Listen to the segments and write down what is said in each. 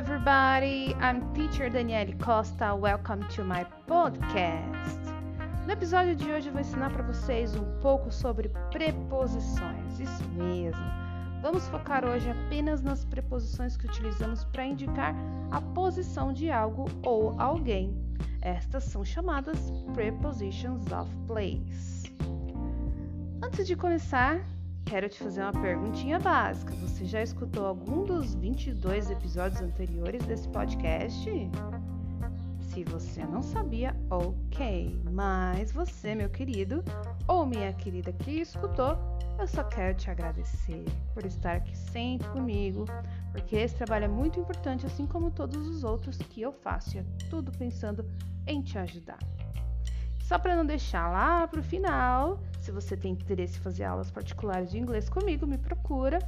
everybody. I'm teacher Daniele Costa. Welcome to my podcast. No episódio de hoje eu vou ensinar para vocês um pouco sobre preposições. Isso mesmo. Vamos focar hoje apenas nas preposições que utilizamos para indicar a posição de algo ou alguém. Estas são chamadas prepositions of place. Antes de começar, quero te fazer uma perguntinha básica. Você já escutou algum dos 22 episódios anteriores desse podcast? Se você não sabia, ok. Mas você, meu querido ou minha querida que escutou, eu só quero te agradecer por estar aqui sempre comigo, porque esse trabalho é muito importante, assim como todos os outros que eu faço, e é tudo pensando em te ajudar. Só para não deixar lá para o final, se você tem interesse em fazer aulas particulares de inglês comigo, me procura.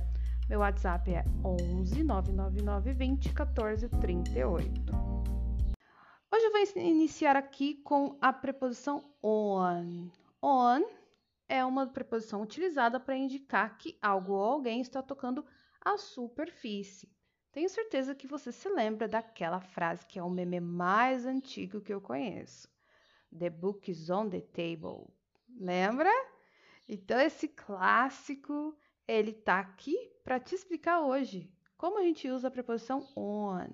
Meu WhatsApp é 11 999 20 14 38. Hoje eu vou iniciar aqui com a preposição on. On é uma preposição utilizada para indicar que algo ou alguém está tocando a superfície. Tenho certeza que você se lembra daquela frase que é o meme mais antigo que eu conheço. The book is on the table. Lembra? Então esse clássico, ele tá aqui para te explicar hoje como a gente usa a preposição on.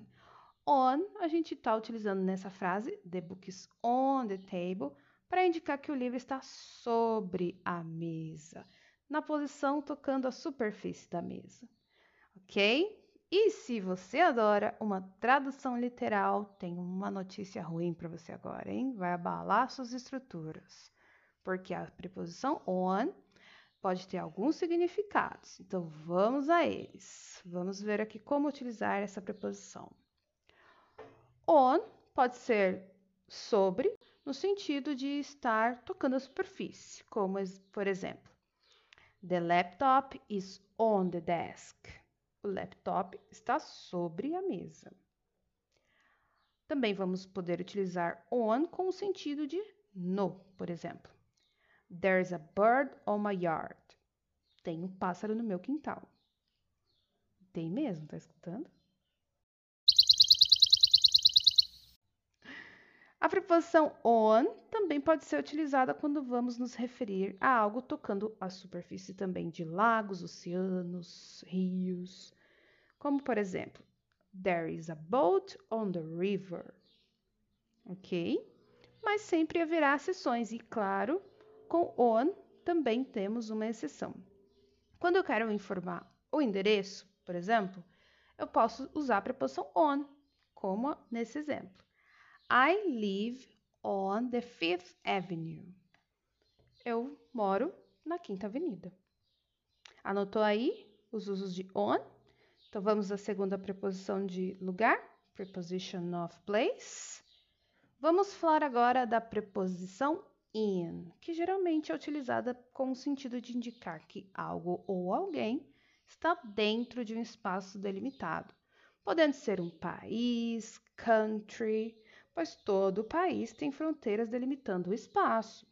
On, a gente está utilizando nessa frase, the book is on the table, para indicar que o livro está sobre a mesa, na posição tocando a superfície da mesa. Ok? E se você adora uma tradução literal, tem uma notícia ruim para você agora, hein? Vai abalar suas estruturas porque a preposição on pode ter alguns significados. Então, vamos a eles. Vamos ver aqui como utilizar essa preposição. On pode ser sobre, no sentido de estar tocando a superfície, como por exemplo, The laptop is on the desk. O laptop está sobre a mesa. Também vamos poder utilizar on com o sentido de no, por exemplo. There's a bird on my yard. Tem um pássaro no meu quintal. Tem mesmo, tá escutando? A preposição on também pode ser utilizada quando vamos nos referir a algo tocando a superfície também de lagos, oceanos, rios. Como, por exemplo, There is a boat on the river. Ok? Mas sempre haverá exceções, e claro, com on também temos uma exceção. Quando eu quero informar o endereço, por exemplo, eu posso usar a preposição on, como nesse exemplo. I live on the Fifth Avenue. Eu moro na Quinta Avenida. Anotou aí os usos de on? Então vamos à segunda preposição de lugar, preposition of place. Vamos falar agora da preposição in, que geralmente é utilizada com o sentido de indicar que algo ou alguém está dentro de um espaço delimitado, podendo ser um país, country, pois todo país tem fronteiras delimitando o espaço.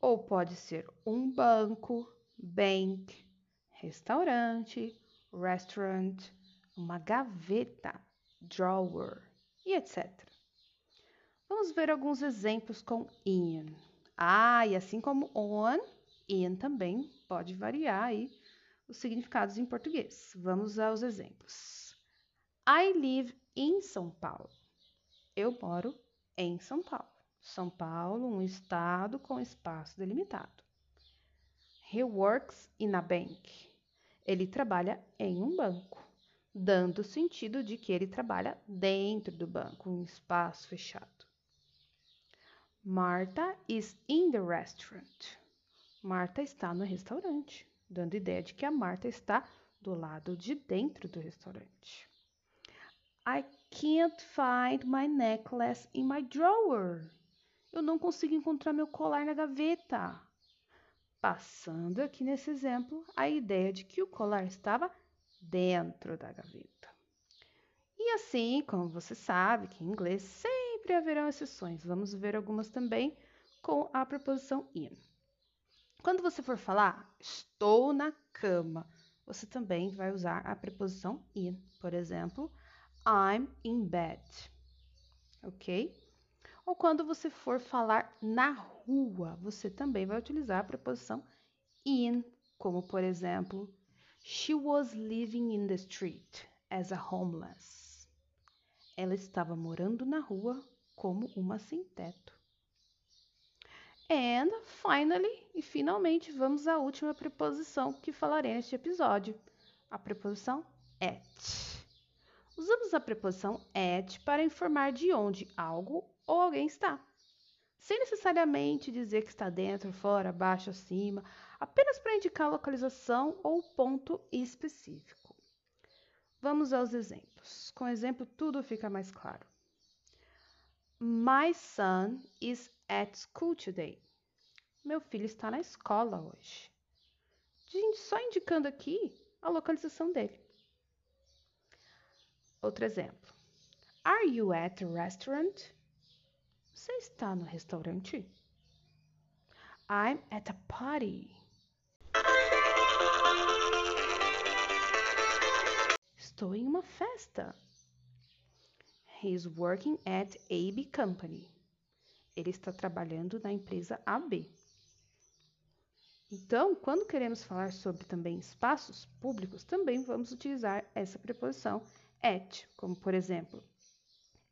Ou pode ser um banco, bank, restaurante, restaurant, uma gaveta, drawer e etc. Vamos ver alguns exemplos com in. Ah, e assim como on, in também pode variar aí os significados em português. Vamos aos exemplos. I live in São Paulo. Eu moro em São Paulo. São Paulo, um estado com espaço delimitado. He works in a bank. Ele trabalha em um banco, dando o sentido de que ele trabalha dentro do banco, um espaço fechado. Marta is in the restaurant. Marta está no restaurante, dando ideia de que a Marta está do lado de dentro do restaurante. I can't find my necklace in my drawer. Eu não consigo encontrar meu colar na gaveta. Passando aqui nesse exemplo a ideia de que o colar estava dentro da gaveta. E assim, como você sabe que em inglês sempre haverão exceções. Vamos ver algumas também com a preposição in. Quando você for falar estou na cama, você também vai usar a preposição in. Por exemplo, I'm in bed. Ok? Ou quando você for falar na rua, você também vai utilizar a preposição in, como por exemplo, She was living in the street as a homeless. Ela estava morando na rua como uma sem teto. And finally, e finalmente, vamos à última preposição que falarei neste episódio, a preposição at. Usamos a preposição at para informar de onde algo ou alguém está, sem necessariamente dizer que está dentro, fora, abaixo, acima, apenas para indicar a localização ou ponto específico. Vamos aos exemplos. Com exemplo, tudo fica mais claro. My son is at school today. Meu filho está na escola hoje. Só indicando aqui a localização dele. Outro exemplo. Are you at the restaurant? Você está no restaurante? I'm at a party. Estou em uma festa. He's working at AB Company. Ele está trabalhando na empresa AB. Então, quando queremos falar sobre também espaços públicos, também vamos utilizar essa preposição at, como por exemplo,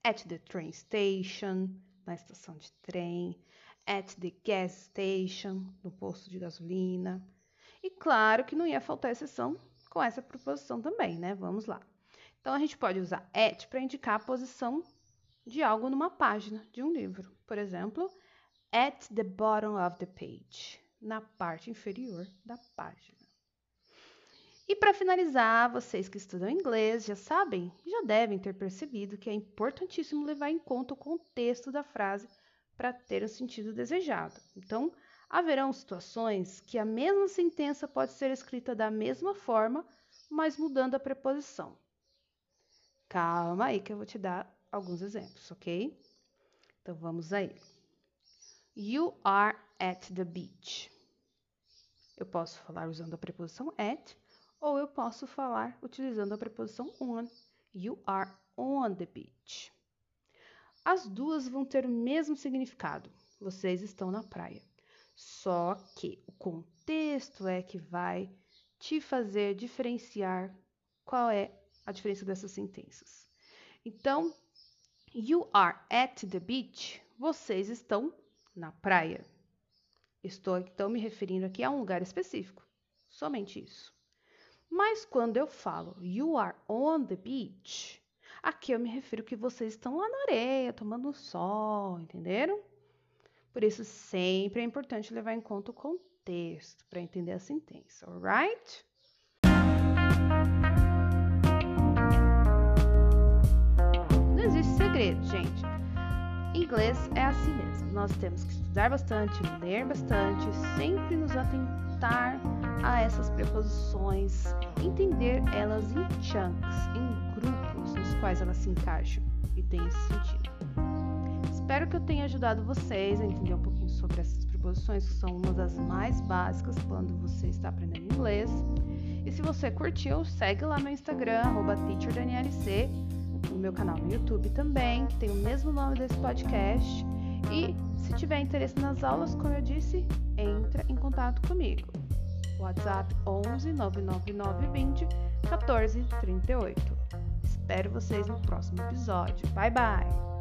at the train station, na estação de trem, at the gas station, no posto de gasolina. E claro que não ia faltar exceção com essa preposição também, né? Vamos lá. Então, a gente pode usar at para indicar a posição de algo numa página de um livro. Por exemplo, at the bottom of the page, na parte inferior da página. E para finalizar, vocês que estudam inglês já sabem, já devem ter percebido que é importantíssimo levar em conta o contexto da frase para ter o sentido desejado. Então, haverão situações que a mesma sentença pode ser escrita da mesma forma, mas mudando a preposição. Calma aí que eu vou te dar alguns exemplos, ok? Então vamos aí. You are at the beach. Eu posso falar usando a preposição at ou eu posso falar utilizando a preposição on. You are on the beach. As duas vão ter o mesmo significado. Vocês estão na praia. Só que o contexto é que vai te fazer diferenciar qual é a diferença dessas sentenças. Então, you are at the beach. Vocês estão na praia. Estou então me referindo aqui a um lugar específico. Somente isso. Mas quando eu falo you are on the beach, aqui eu me refiro que vocês estão lá na areia, tomando sol, entenderam? Por isso sempre é importante levar em conta o contexto para entender a sentença, alright? Inglês é assim mesmo. Nós temos que estudar bastante, ler bastante, sempre nos atentar a essas preposições, entender elas em chunks, em grupos nos quais elas se encaixam e tem esse sentido. Espero que eu tenha ajudado vocês a entender um pouquinho sobre essas preposições, que são uma das mais básicas quando você está aprendendo inglês. E se você curtiu, segue lá no Instagram, teacherdanielc no meu canal no YouTube também, que tem o mesmo nome desse podcast. E se tiver interesse nas aulas, como eu disse, entra em contato comigo. WhatsApp 11 999 20 14 38. Espero vocês no próximo episódio. Bye bye!